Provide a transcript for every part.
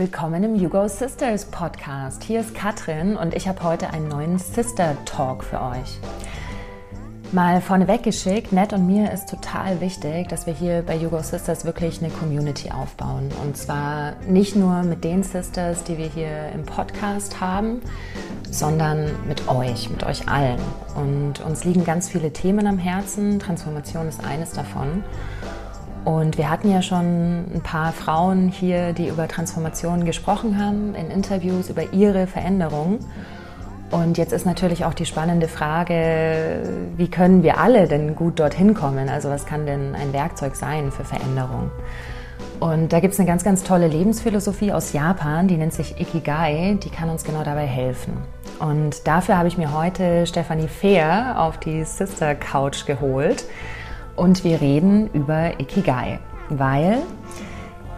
Willkommen im Hugo Sisters Podcast. Hier ist Katrin und ich habe heute einen neuen Sister Talk für euch. Mal vorneweg geschickt, Ned und mir ist total wichtig, dass wir hier bei Hugo Sisters wirklich eine Community aufbauen. Und zwar nicht nur mit den Sisters, die wir hier im Podcast haben, sondern mit euch, mit euch allen. Und uns liegen ganz viele Themen am Herzen. Transformation ist eines davon. Und wir hatten ja schon ein paar Frauen hier, die über Transformation gesprochen haben, in Interviews über ihre Veränderungen. Und jetzt ist natürlich auch die spannende Frage, wie können wir alle denn gut dorthin kommen? Also was kann denn ein Werkzeug sein für Veränderung? Und da gibt es eine ganz, ganz tolle Lebensphilosophie aus Japan, die nennt sich Ikigai, die kann uns genau dabei helfen. Und dafür habe ich mir heute Stefanie Fehr auf die Sister Couch geholt und wir reden über Ikigai, weil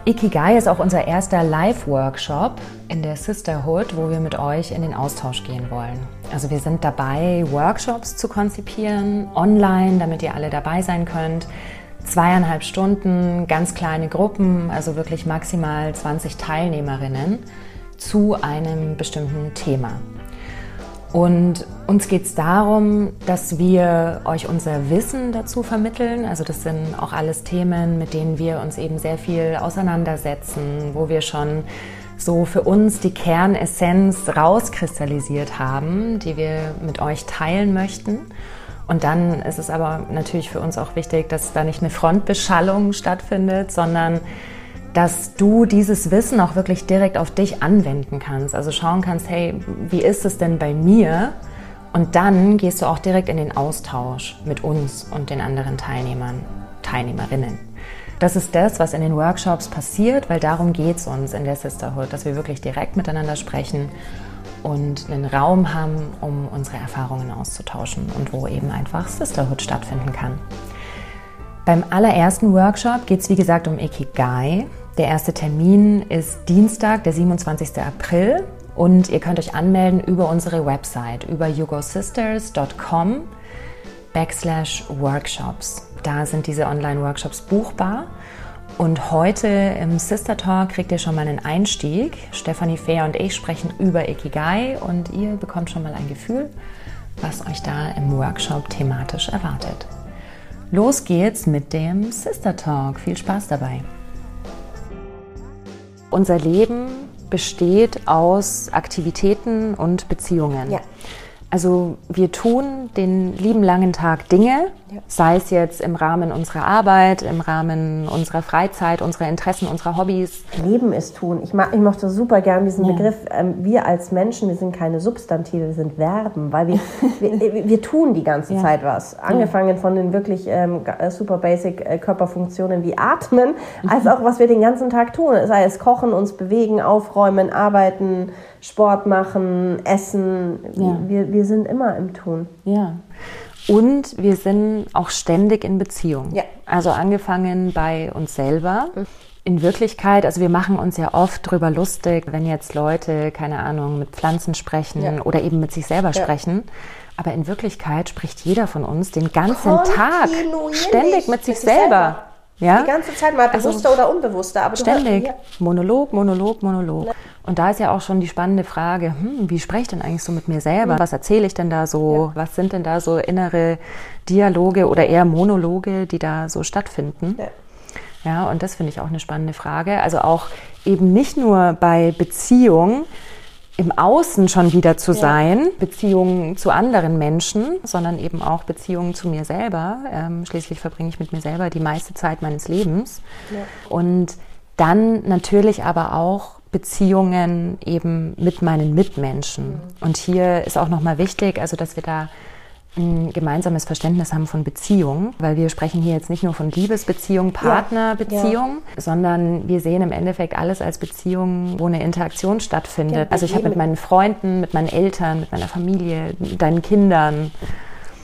Ikigai ist auch unser erster Live-Workshop in der Sisterhood, wo wir mit euch in den Austausch gehen wollen. Also wir sind dabei, Workshops zu konzipieren, online, damit ihr alle dabei sein könnt. Zweieinhalb Stunden, ganz kleine Gruppen, also wirklich maximal 20 Teilnehmerinnen zu einem bestimmten Thema. Und uns geht es darum, dass wir euch unser Wissen dazu vermitteln. Also das sind auch alles Themen, mit denen wir uns eben sehr viel auseinandersetzen, wo wir schon so für uns die Kernessenz rauskristallisiert haben, die wir mit euch teilen möchten. Und dann ist es aber natürlich für uns auch wichtig, dass da nicht eine Frontbeschallung stattfindet, sondern dass du dieses Wissen auch wirklich direkt auf dich anwenden kannst. Also schauen kannst, hey, wie ist es denn bei mir? Und dann gehst du auch direkt in den Austausch mit uns und den anderen Teilnehmern, Teilnehmerinnen. Das ist das, was in den Workshops passiert, weil darum geht es uns in der Sisterhood, dass wir wirklich direkt miteinander sprechen und einen Raum haben, um unsere Erfahrungen auszutauschen und wo eben einfach Sisterhood stattfinden kann. Beim allerersten Workshop geht es wie gesagt um Ikigai. Der erste Termin ist Dienstag, der 27. April und ihr könnt euch anmelden über unsere Website, über yogosisters.com backslash workshops. Da sind diese Online-Workshops buchbar. Und heute im Sister Talk kriegt ihr schon mal einen Einstieg. Stefanie Fehr und ich sprechen über Ikigai und ihr bekommt schon mal ein Gefühl, was euch da im Workshop thematisch erwartet. Los geht's mit dem Sister Talk. Viel Spaß dabei. Unser Leben besteht aus Aktivitäten und Beziehungen. Ja. Also wir tun den lieben langen Tag Dinge, sei es jetzt im Rahmen unserer Arbeit, im Rahmen unserer Freizeit, unserer Interessen, unserer Hobbys. Leben ist tun. Ich, mag, ich mochte super gern diesen ja. Begriff. Ähm, wir als Menschen, wir sind keine Substantive, wir sind Verben, weil wir, wir, wir, tun die ganze ja. Zeit was. Angefangen von den wirklich ähm, äh, super basic äh, Körperfunktionen wie Atmen, als auch was wir den ganzen Tag tun. Sei es kochen, uns bewegen, aufräumen, arbeiten, Sport machen, essen. Ja. Wir, wir sind immer im Tun. Ja. Und wir sind auch ständig in Beziehung. Ja. Also angefangen bei uns selber. In Wirklichkeit, also wir machen uns ja oft drüber lustig, wenn jetzt Leute, keine Ahnung, mit Pflanzen sprechen ja. oder eben mit sich selber ja. sprechen. Aber in Wirklichkeit spricht jeder von uns den ganzen Tag ständig mit sich selber. selber. Ja? Die ganze Zeit mal also bewusster also, oder unbewusster. Aber ständig. Hörst, ja. Monolog, Monolog, Monolog. Ja. Und da ist ja auch schon die spannende Frage, hm, wie spreche ich denn eigentlich so mit mir selber? Mhm. Was erzähle ich denn da so? Ja. Was sind denn da so innere Dialoge oder eher Monologe, die da so stattfinden? Ja. Ja, und das finde ich auch eine spannende Frage. Also auch eben nicht nur bei Beziehungen, im Außen schon wieder zu ja. sein, Beziehungen zu anderen Menschen, sondern eben auch Beziehungen zu mir selber. Ähm, schließlich verbringe ich mit mir selber die meiste Zeit meines Lebens. Ja. Und dann natürlich aber auch Beziehungen eben mit meinen Mitmenschen. Mhm. Und hier ist auch nochmal wichtig, also dass wir da ein gemeinsames Verständnis haben von Beziehung, weil wir sprechen hier jetzt nicht nur von Liebesbeziehung, Partnerbeziehung, ja, sondern wir sehen im Endeffekt alles als Beziehung, wo eine Interaktion stattfindet. Ja, also ich habe mit meinen Freunden, mit meinen Eltern, mit meiner Familie, deinen Kindern,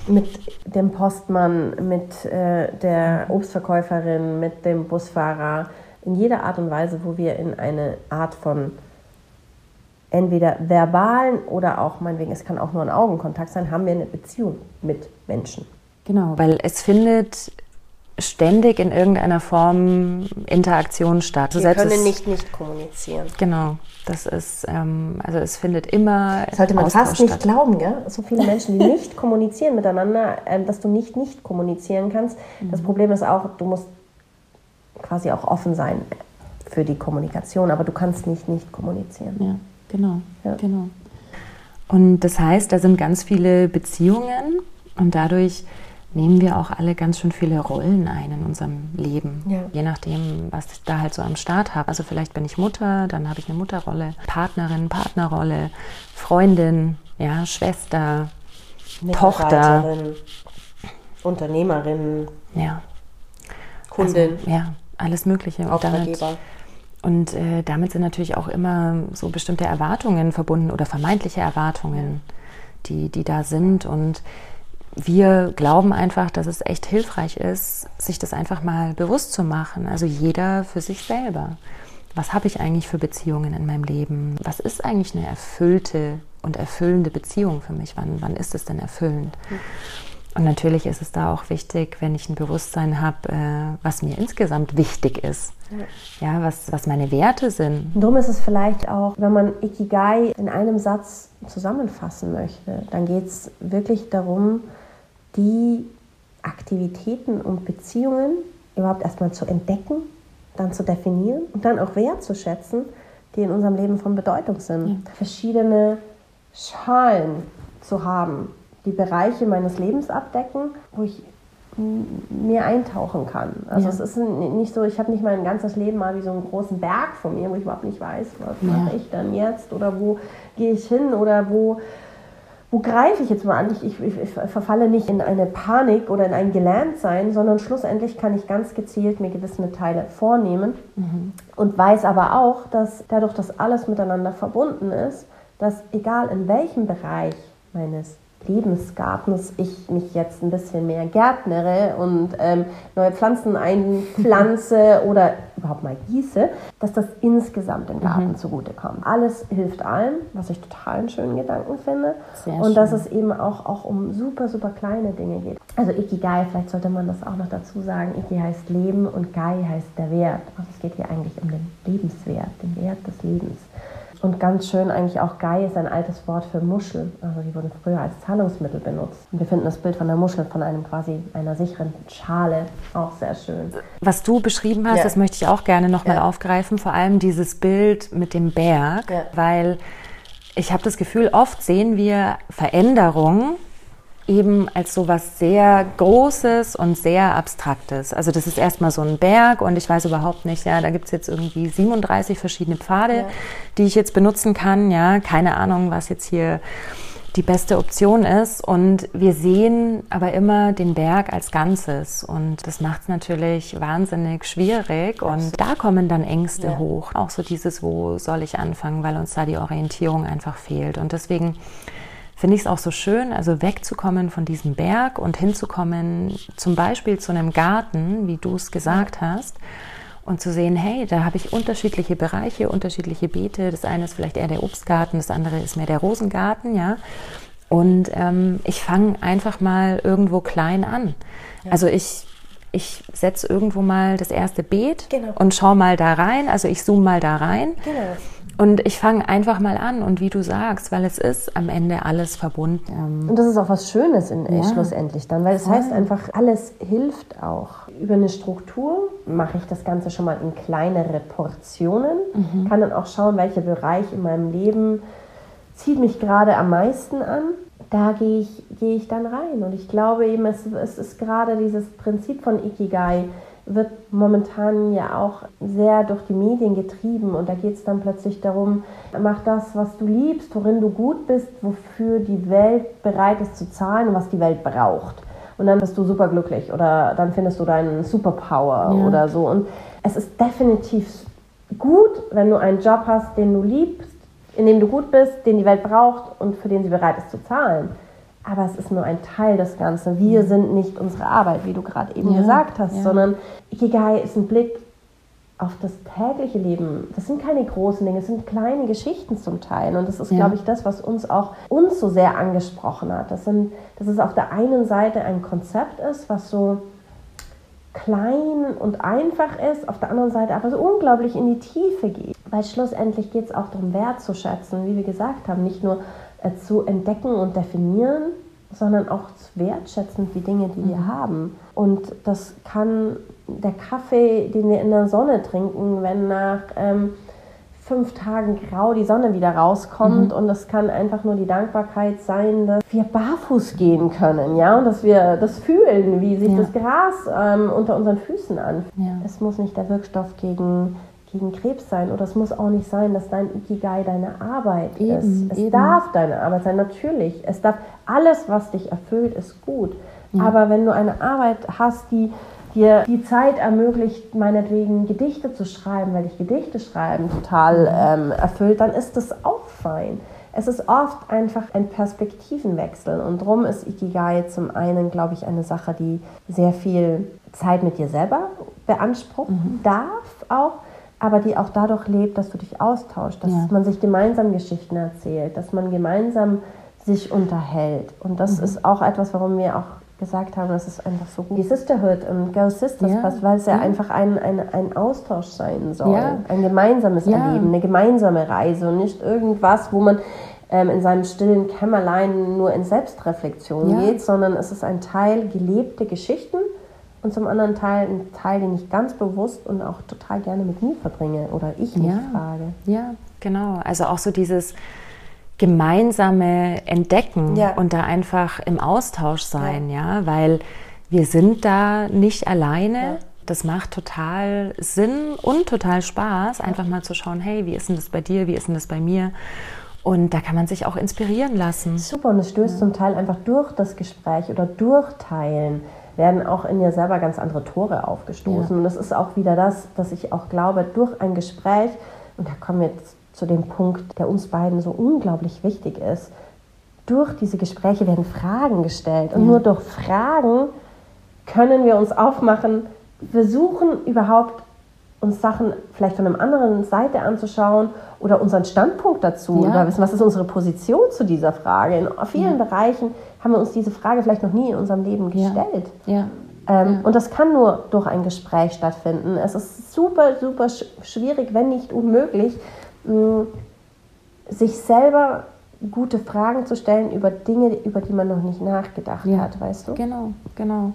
mit dem Postmann, mit äh, der Obstverkäuferin, mit dem Busfahrer, in jeder Art und Weise, wo wir in eine Art von entweder verbalen oder auch, meinetwegen, es kann auch nur ein Augenkontakt sein, haben wir eine Beziehung mit Menschen. Genau, weil es findet ständig in irgendeiner Form Interaktion statt. Wir können es, nicht nicht kommunizieren. Genau. Das ist, ähm, also es findet immer. Sollte man Austausch fast nicht statt. glauben, gell? So viele Menschen, die nicht kommunizieren miteinander, ähm, dass du nicht nicht kommunizieren kannst. Mhm. Das Problem ist auch, du musst quasi auch offen sein für die Kommunikation, aber du kannst nicht nicht kommunizieren. Ja, genau, ja. genau. Und das heißt, da sind ganz viele Beziehungen und dadurch nehmen wir auch alle ganz schön viele Rollen ein in unserem Leben. Ja. Je nachdem, was ich da halt so am Start habe. Also vielleicht bin ich Mutter, dann habe ich eine Mutterrolle, Partnerin, Partnerrolle, Freundin, ja, Schwester, Tochter. Unternehmerin. Ja. Kundin. Also, ja, alles Mögliche. Auftraggeber. Und, äh, damit sind natürlich auch immer so bestimmte Erwartungen verbunden oder vermeintliche Erwartungen, die, die da sind. Und wir glauben einfach, dass es echt hilfreich ist, sich das einfach mal bewusst zu machen. Also jeder für sich selber. Was habe ich eigentlich für Beziehungen in meinem Leben? Was ist eigentlich eine erfüllte und erfüllende Beziehung für mich? Wann, wann ist es denn erfüllend? Und natürlich ist es da auch wichtig, wenn ich ein Bewusstsein habe, äh, was mir insgesamt wichtig ist. Ja, ja was, was meine Werte sind. Darum ist es vielleicht auch, wenn man Ikigai in einem Satz zusammenfassen möchte, dann geht es wirklich darum, die Aktivitäten und Beziehungen überhaupt erstmal zu entdecken, dann zu definieren und dann auch wertzuschätzen, die in unserem Leben von Bedeutung sind. Ja. Verschiedene Schalen zu haben, die Bereiche meines Lebens abdecken, wo ich mehr eintauchen kann. Also ja. es ist nicht so, ich habe nicht mein ganzes Leben mal wie so einen großen Berg vor mir, wo ich überhaupt nicht weiß, was ja. mache ich dann jetzt oder wo gehe ich hin oder wo wo greife ich jetzt mal an? Ich, ich, ich, verfalle nicht in eine Panik oder in ein Gelerntsein, sondern schlussendlich kann ich ganz gezielt mir gewisse Teile vornehmen mhm. und weiß aber auch, dass dadurch, dass alles miteinander verbunden ist, dass egal in welchem Bereich meines Lebensgartens ich mich jetzt ein bisschen mehr gärtnere und ähm, neue Pflanzen einpflanze oder überhaupt mal gieße, dass das insgesamt dem Garten mhm. zugutekommt. Alles hilft allen, was ich total einen schönen Gedanken finde. Sehr und schön. dass es eben auch, auch um super, super kleine Dinge geht. Also Ikigai, vielleicht sollte man das auch noch dazu sagen, Iki heißt Leben und Gai heißt der Wert. Also es geht hier eigentlich um den Lebenswert, den Wert des Lebens. Und ganz schön eigentlich auch Gai ist ein altes Wort für Muschel. Also die wurden früher als Zahlungsmittel benutzt. Und wir finden das Bild von der Muschel, von einem quasi einer sicheren Schale auch sehr schön. Was du beschrieben hast, ja. das möchte ich auch gerne nochmal ja. aufgreifen. Vor allem dieses Bild mit dem Berg, ja. weil ich habe das Gefühl, oft sehen wir Veränderungen eben als so was sehr Großes und sehr Abstraktes. Also das ist erstmal so ein Berg und ich weiß überhaupt nicht, ja, da gibt es jetzt irgendwie 37 verschiedene Pfade, ja. die ich jetzt benutzen kann. Ja, keine Ahnung, was jetzt hier die beste Option ist. Und wir sehen aber immer den Berg als Ganzes. Und das macht es natürlich wahnsinnig schwierig. Und da kommen dann Ängste ja. hoch. Auch so dieses, wo soll ich anfangen, weil uns da die Orientierung einfach fehlt. Und deswegen finde ich es auch so schön, also wegzukommen von diesem Berg und hinzukommen zum Beispiel zu einem Garten, wie du es gesagt hast, und zu sehen, hey, da habe ich unterschiedliche Bereiche, unterschiedliche Beete. Das eine ist vielleicht eher der Obstgarten, das andere ist mehr der Rosengarten, ja. Und ähm, ich fange einfach mal irgendwo klein an. Ja. Also ich ich setze irgendwo mal das erste Beet genau. und schaue mal da rein. Also ich zoome mal da rein. Genau. Und ich fange einfach mal an und wie du sagst, weil es ist am Ende alles verbunden. Und das ist auch was Schönes in, ja. schlussendlich dann, weil es heißt einfach, alles hilft auch. Über eine Struktur mache ich das Ganze schon mal in kleinere Portionen, mhm. kann dann auch schauen, welcher Bereich in meinem Leben zieht mich gerade am meisten an. Da gehe ich, gehe ich dann rein. Und ich glaube eben, es, es ist gerade dieses Prinzip von Ikigai, wird momentan ja auch sehr durch die Medien getrieben und da geht es dann plötzlich darum, mach das, was du liebst, worin du gut bist, wofür die Welt bereit ist zu zahlen und was die Welt braucht. Und dann bist du super glücklich oder dann findest du deinen Superpower ja. oder so. Und es ist definitiv gut, wenn du einen Job hast, den du liebst, in dem du gut bist, den die Welt braucht und für den sie bereit ist zu zahlen aber es ist nur ein Teil des Ganzen. Wir sind nicht unsere Arbeit, wie du gerade eben ja, gesagt hast, ja. sondern Ikigai ist ein Blick auf das tägliche Leben. Das sind keine großen Dinge, es sind kleine Geschichten zum Teil. Und das ist, ja. glaube ich, das, was uns auch uns so sehr angesprochen hat. Das sind, dass es auf der einen Seite ein Konzept ist, was so klein und einfach ist, auf der anderen Seite aber so unglaublich in die Tiefe geht. Weil schlussendlich geht es auch darum, wertzuschätzen, wie wir gesagt haben, nicht nur zu entdecken und definieren, sondern auch zu wertschätzen die Dinge, die mhm. wir haben. Und das kann der Kaffee, den wir in der Sonne trinken, wenn nach ähm, fünf Tagen grau die Sonne wieder rauskommt mhm. und das kann einfach nur die Dankbarkeit sein, dass wir barfuß gehen können, ja, und dass wir das fühlen, wie sich ja. das Gras ähm, unter unseren Füßen anfühlt. Ja. Es muss nicht der Wirkstoff gegen gegen Krebs sein oder es muss auch nicht sein, dass dein Ikigai deine Arbeit eben, ist. Es eben. darf deine Arbeit sein, natürlich. Es darf alles, was dich erfüllt, ist gut. Ja. Aber wenn du eine Arbeit hast, die dir die Zeit ermöglicht, meinetwegen Gedichte zu schreiben, weil dich Gedichte schreiben total ähm, erfüllt, dann ist das auch fein. Es ist oft einfach ein Perspektivenwechsel und darum ist Ikigai zum einen, glaube ich, eine Sache, die sehr viel Zeit mit dir selber beanspruchen mhm. darf auch, aber die auch dadurch lebt, dass du dich austauschst, dass ja. man sich gemeinsam Geschichten erzählt, dass man gemeinsam sich unterhält. Und das mhm. ist auch etwas, warum wir auch gesagt haben, das ist einfach so gut. Die Sisterhood und Girl Sisters ja. passt, weil es ja, ja, einfach ein, ein, ein Austausch sein soll. Ja. Ein gemeinsames Erleben, eine gemeinsame Reise und nicht irgendwas, wo man ähm, in seinem stillen Kämmerlein nur in Selbstreflexion geht, sondern es ist ein Teil gelebte Geschichten und zum anderen Teil ein Teil, den ich ganz bewusst und auch total gerne mit mir verbringe oder ich mich frage. Ja, genau. Also auch so dieses gemeinsame Entdecken ja. und da einfach im Austausch sein, ja, ja? weil wir sind da nicht alleine. Ja. Das macht total Sinn und total Spaß, einfach mal zu schauen, hey, wie ist denn das bei dir, wie ist denn das bei mir? Und da kann man sich auch inspirieren lassen. Super, und es stößt zum Teil einfach durch das Gespräch oder durchteilen werden auch in dir selber ganz andere Tore aufgestoßen. Und das ist auch wieder das, dass ich auch glaube, durch ein Gespräch, und da kommen wir jetzt zu dem Punkt, der uns beiden so unglaublich wichtig ist. Durch diese Gespräche werden Fragen gestellt und ja. nur durch Fragen können wir uns aufmachen, versuchen überhaupt uns Sachen vielleicht von einer anderen Seite anzuschauen oder unseren Standpunkt dazu ja. oder wissen, was ist unsere Position zu dieser Frage. In vielen ja. Bereichen haben wir uns diese Frage vielleicht noch nie in unserem Leben gestellt. Ja. Ähm, und das kann nur durch ein Gespräch stattfinden. Es ist super, super schwierig, wenn nicht unmöglich, sich selber gute Fragen zu stellen über Dinge, über die man noch nicht nachgedacht hat, weißt du? Genau, genau.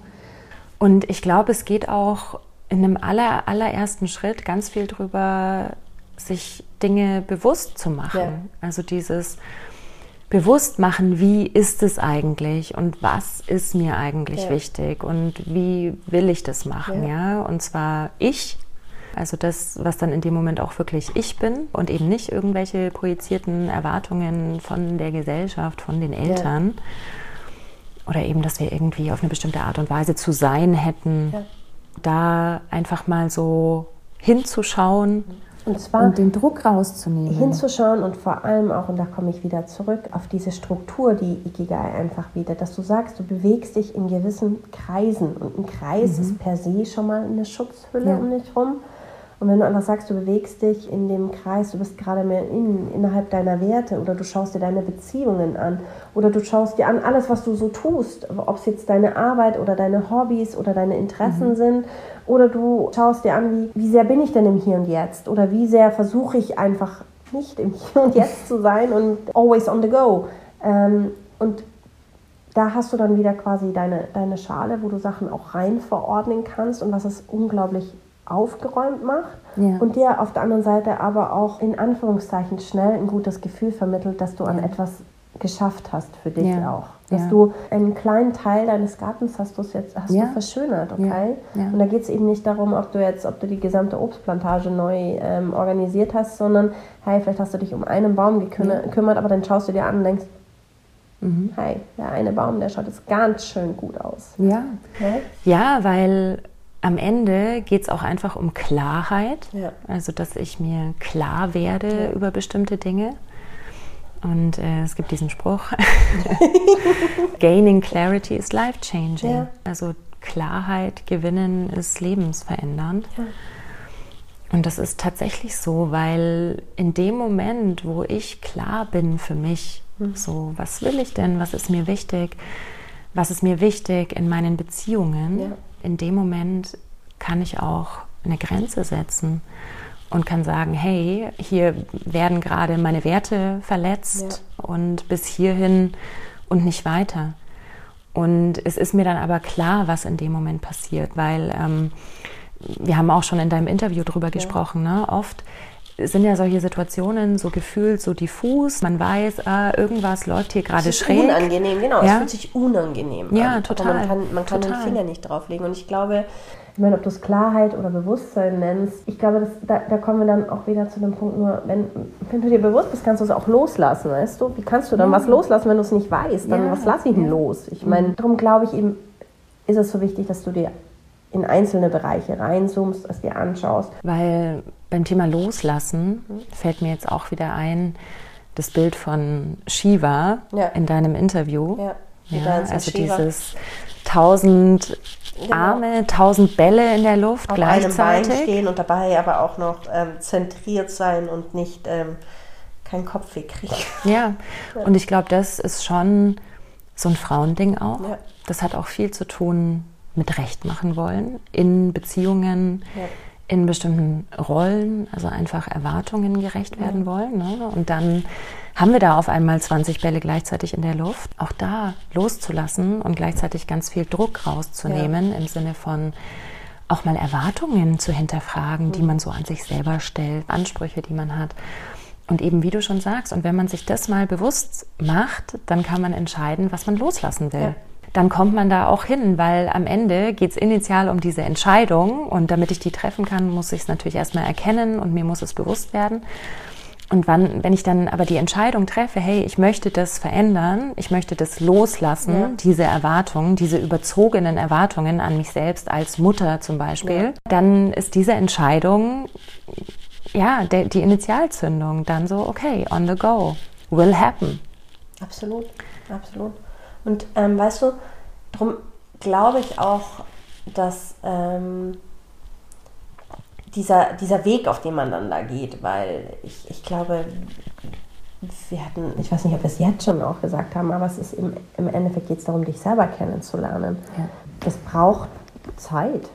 Und ich glaube, es geht auch in einem aller, allerersten Schritt ganz viel darüber, sich Dinge bewusst zu machen. Ja. Also dieses Bewusstmachen, wie ist es eigentlich und was ist mir eigentlich ja. wichtig und wie will ich das machen, ja? Und zwar ich also das, was dann in dem Moment auch wirklich ich bin und eben nicht irgendwelche projizierten Erwartungen von der Gesellschaft, von den Eltern. Ja. Oder eben, dass wir irgendwie auf eine bestimmte Art und Weise zu sein hätten. Da einfach mal so hinzuschauen. Und zwar und den Druck rauszunehmen. Hinzuschauen und vor allem auch, und da komme ich wieder zurück, auf diese Struktur, die Ikigai einfach bietet, dass du sagst, du bewegst dich in gewissen Kreisen und ein Kreis mhm. ist per se schon mal eine Schutzhülle ja. um dich rum. Und wenn du einfach sagst, du bewegst dich in dem Kreis, du bist gerade mehr in, innerhalb deiner Werte oder du schaust dir deine Beziehungen an oder du schaust dir an alles, was du so tust, ob es jetzt deine Arbeit oder deine Hobbys oder deine Interessen mhm. sind oder du schaust dir an, wie, wie sehr bin ich denn im Hier und Jetzt oder wie sehr versuche ich einfach nicht im Hier und Jetzt zu sein und always on the go. Ähm, und da hast du dann wieder quasi deine, deine Schale, wo du Sachen auch rein verordnen kannst und was es unglaublich aufgeräumt macht ja. und dir auf der anderen Seite aber auch in Anführungszeichen schnell ein gutes Gefühl vermittelt, dass du an etwas geschafft hast für dich ja. auch. Dass ja. du einen kleinen Teil deines Gartens hast, jetzt, hast du verschönert, okay? Und da geht es eben nicht darum, ob du jetzt, ob du die gesamte Obstplantage neu ähm, organisiert hast, sondern hey, vielleicht hast du dich um einen Baum gekümmert, aber dann schaust du dir an und denkst, mhm. hey, der eine Baum, der schaut jetzt ganz schön gut aus. Ja, okay? ja weil am Ende geht es auch einfach um Klarheit, ja. also dass ich mir klar werde ja. über bestimmte Dinge. Und äh, es gibt diesen Spruch, Gaining clarity is life changing. Ja. Also Klarheit gewinnen ist lebensverändernd. Und das ist tatsächlich so, weil in dem Moment, wo ich klar bin für mich, mhm. so was will ich denn, was ist mir wichtig, was ist mir wichtig in meinen Beziehungen, in dem Moment kann ich auch eine Grenze setzen und kann sagen, hey, hier werden gerade meine Werte verletzt ja. und bis hierhin und nicht weiter. Und es ist mir dann aber klar, was in dem Moment passiert, weil ähm, wir haben auch schon in deinem Interview drüber ja. gesprochen, ne? oft sind ja solche Situationen so gefühlt so diffus. Man weiß, ah, irgendwas läuft hier gerade schräg. Unangenehm, genau. Ja? Es fühlt sich unangenehm ja, an. total. Aber man kann, man kann den Finger nicht drauflegen. Und ich glaube, ich meine, ob du es Klarheit oder Bewusstsein nennst, ich glaube, das, da, da, kommen wir dann auch wieder zu dem Punkt, nur wenn, wenn du dir bewusst bist, kannst du es auch loslassen, weißt du? Wie kannst du dann ja. was loslassen, wenn du es nicht weißt? Dann ja. was lass ich denn los? Ich meine, mhm. darum glaube ich eben, ist es so wichtig, dass du dir in einzelne Bereiche reinzoomst, es dir anschaust. Weil beim Thema Loslassen fällt mir jetzt auch wieder ein, das Bild von Shiva ja. in deinem Interview. Ja, ja also Shiva. dieses tausend genau. Arme, tausend Bälle in der Luft Auf gleichzeitig. einem Bein stehen und dabei aber auch noch ähm, zentriert sein und nicht ähm, keinen Kopfweh kriegen. Ja. ja, und ich glaube, das ist schon so ein Frauending auch. Das hat auch viel zu tun mit Recht machen wollen in Beziehungen, ja. In bestimmten Rollen, also einfach Erwartungen gerecht werden wollen. Ne? Und dann haben wir da auf einmal 20 Bälle gleichzeitig in der Luft. Auch da loszulassen und gleichzeitig ganz viel Druck rauszunehmen ja. im Sinne von auch mal Erwartungen zu hinterfragen, mhm. die man so an sich selber stellt, Ansprüche, die man hat. Und eben wie du schon sagst, und wenn man sich das mal bewusst macht, dann kann man entscheiden, was man loslassen will. Ja dann kommt man da auch hin, weil am Ende geht es initial um diese Entscheidung und damit ich die treffen kann, muss ich es natürlich erstmal erkennen und mir muss es bewusst werden. Und wann, wenn ich dann aber die Entscheidung treffe, hey, ich möchte das verändern, ich möchte das loslassen, ja. diese Erwartungen, diese überzogenen Erwartungen an mich selbst als Mutter zum Beispiel, ja. dann ist diese Entscheidung, ja, der, die Initialzündung dann so, okay, on the go, will happen. Absolut, absolut. Und ähm, weißt du, darum glaube ich auch, dass ähm, dieser, dieser Weg, auf den man dann da geht, weil ich, ich glaube, wir hatten, ich weiß nicht, ob wir es jetzt schon auch gesagt haben, aber es ist im, im Endeffekt geht es darum, dich selber kennenzulernen. Ja. Das braucht Zeit.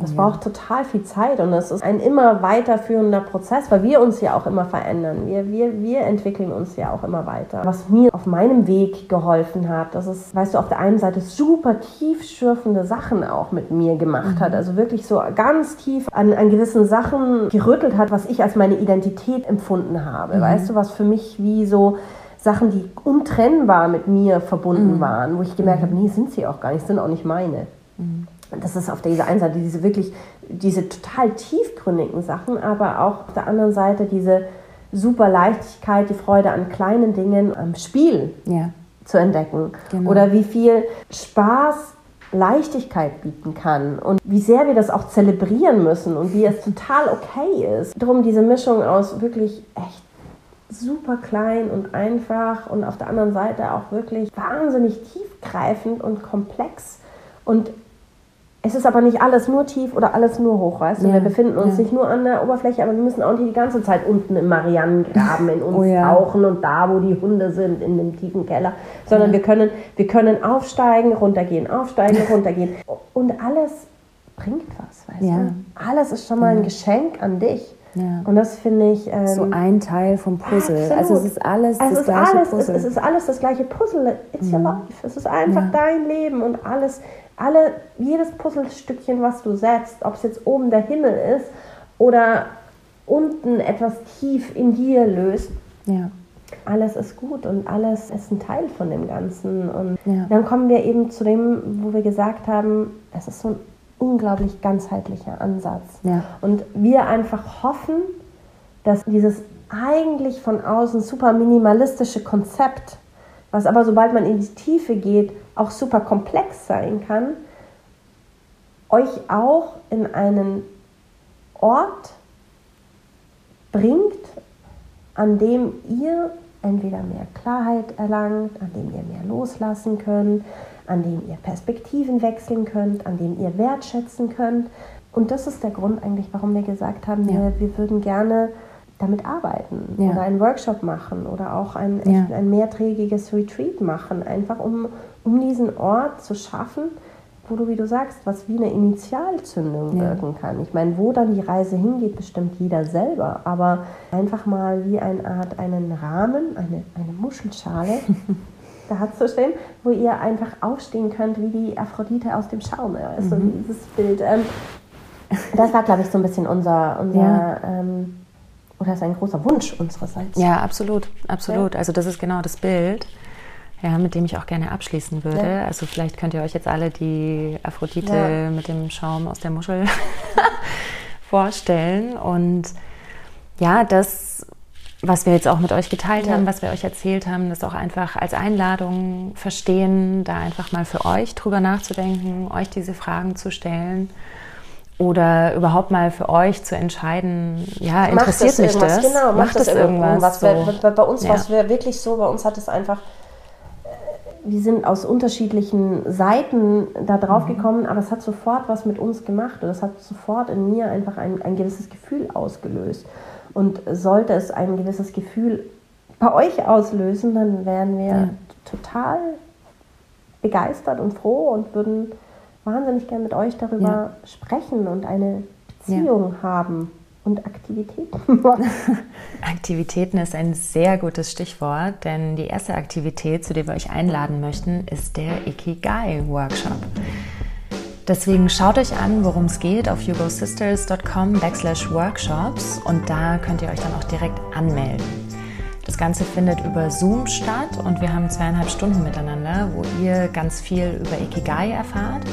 Ja. braucht total viel Zeit und es ist ein immer weiterführender Prozess, weil wir uns ja auch immer verändern. Wir, wir, wir entwickeln uns ja auch immer weiter. Was mir auf meinem Weg geholfen hat, dass es, weißt du, auf der einen Seite super tiefschürfende Sachen auch mit mir gemacht mhm. hat. Also wirklich so ganz tief an, an gewissen Sachen gerüttelt hat, was ich als meine Identität empfunden habe. Mhm. Weißt du, was für mich wie so Sachen, die untrennbar mit mir verbunden mhm. waren, wo ich gemerkt mhm. habe, nee, sind sie auch gar nicht, sind auch nicht meine. Mhm das ist auf dieser einen Seite diese wirklich, diese total tiefgründigen Sachen, aber auch auf der anderen Seite diese super Leichtigkeit, die Freude an kleinen Dingen, am Spiel ja. zu entdecken. Genau. Oder wie viel Spaß Leichtigkeit bieten kann und wie sehr wir das auch zelebrieren müssen und wie es total okay ist. Darum diese Mischung aus wirklich echt super klein und einfach und auf der anderen Seite auch wirklich wahnsinnig tiefgreifend und komplex und es ist aber nicht alles nur tief oder alles nur hoch, weißt du? Ja, wir befinden uns ja. nicht nur an der Oberfläche, aber wir müssen auch nicht die ganze Zeit unten im Marianengraben in uns oh, ja. tauchen und da, wo die Hunde sind, in dem tiefen Keller, sondern wir, können, wir können aufsteigen, runtergehen, aufsteigen, runtergehen. Und alles bringt was, weißt du? Alles ist schon mal ein Geschenk an dich. Ja. Und das finde ich. Ähm, so ein Teil vom Puzzle. Absolut. Also es ist alles also das gleiche alles, Puzzle. Es, es, ist alles das gleiche Puzzle. It's your life. Es ist einfach dein Leben und alles alle, jedes Puzzlestückchen, was du setzt, ob es jetzt oben der Himmel ist oder unten etwas tief in dir löst, ja. alles ist gut und alles ist ein Teil von dem Ganzen. Und ja. dann kommen wir eben zu dem, wo wir gesagt haben, es ist so ein unglaublich ganzheitlicher Ansatz. Ja. Und wir einfach hoffen, dass dieses eigentlich von außen super minimalistische Konzept, was aber sobald man in die Tiefe geht, auch super komplex sein kann, euch auch in einen Ort bringt, an dem ihr entweder mehr Klarheit erlangt, an dem ihr mehr loslassen könnt, an dem ihr Perspektiven wechseln könnt, an dem ihr wertschätzen könnt. Und das ist der Grund eigentlich, warum wir gesagt haben, ja. wir, wir würden gerne damit arbeiten ja. oder einen Workshop machen oder auch ein, ja. ein mehrtägiges Retreat machen, einfach um, um diesen Ort zu schaffen, wo du, wie du sagst, was wie eine Initialzündung ja. wirken kann. Ich meine, wo dann die Reise hingeht, bestimmt jeder selber. Aber einfach mal wie eine Art, einen Rahmen, eine, eine Muschelschale da hat zu stehen, wo ihr einfach aufstehen könnt, wie die Aphrodite aus dem Schaum. Ja, ist mhm. so dieses Bild. Ähm, das war, glaube ich, so ein bisschen unser, unser ja. ähm, oder ist ein großer Wunsch unsererseits. Ja, absolut, absolut. Ja. Also das ist genau das Bild ja, mit dem ich auch gerne abschließen würde. Ja. Also vielleicht könnt ihr euch jetzt alle die Aphrodite ja. mit dem Schaum aus der Muschel vorstellen. Und ja, das, was wir jetzt auch mit euch geteilt ja. haben, was wir euch erzählt haben, das auch einfach als Einladung verstehen, da einfach mal für euch drüber nachzudenken, euch diese Fragen zu stellen oder überhaupt mal für euch zu entscheiden, ja, interessiert mich das? Genau, macht, macht das irgendwas? irgendwas? So. Bei, bei, uns ja. war es wirklich so, bei uns hat es einfach wir sind aus unterschiedlichen Seiten da drauf mhm. gekommen, aber es hat sofort was mit uns gemacht und es hat sofort in mir einfach ein, ein gewisses Gefühl ausgelöst. Und sollte es ein gewisses Gefühl bei euch auslösen, dann wären wir ja. total begeistert und froh und würden wahnsinnig gern mit euch darüber ja. sprechen und eine Beziehung ja. haben und Aktivitäten. Aktivitäten ist ein sehr gutes Stichwort, denn die erste Aktivität, zu der wir euch einladen möchten, ist der Ikigai Workshop. Deswegen schaut euch an, worum es geht auf yugosisters.com backslash workshops und da könnt ihr euch dann auch direkt anmelden. Das Ganze findet über Zoom statt und wir haben zweieinhalb Stunden miteinander, wo ihr ganz viel über Ikigai erfahrt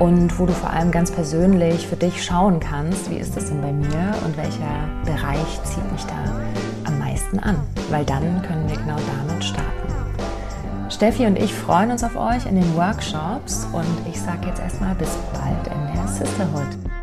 und wo du vor allem ganz persönlich für dich schauen kannst, wie ist das denn bei mir und welcher Bereich zieht mich da am meisten an, weil dann können wir genau damit starten. Steffi und ich freuen uns auf euch in den Workshops und ich sage jetzt erstmal bis bald in der Sisterhood.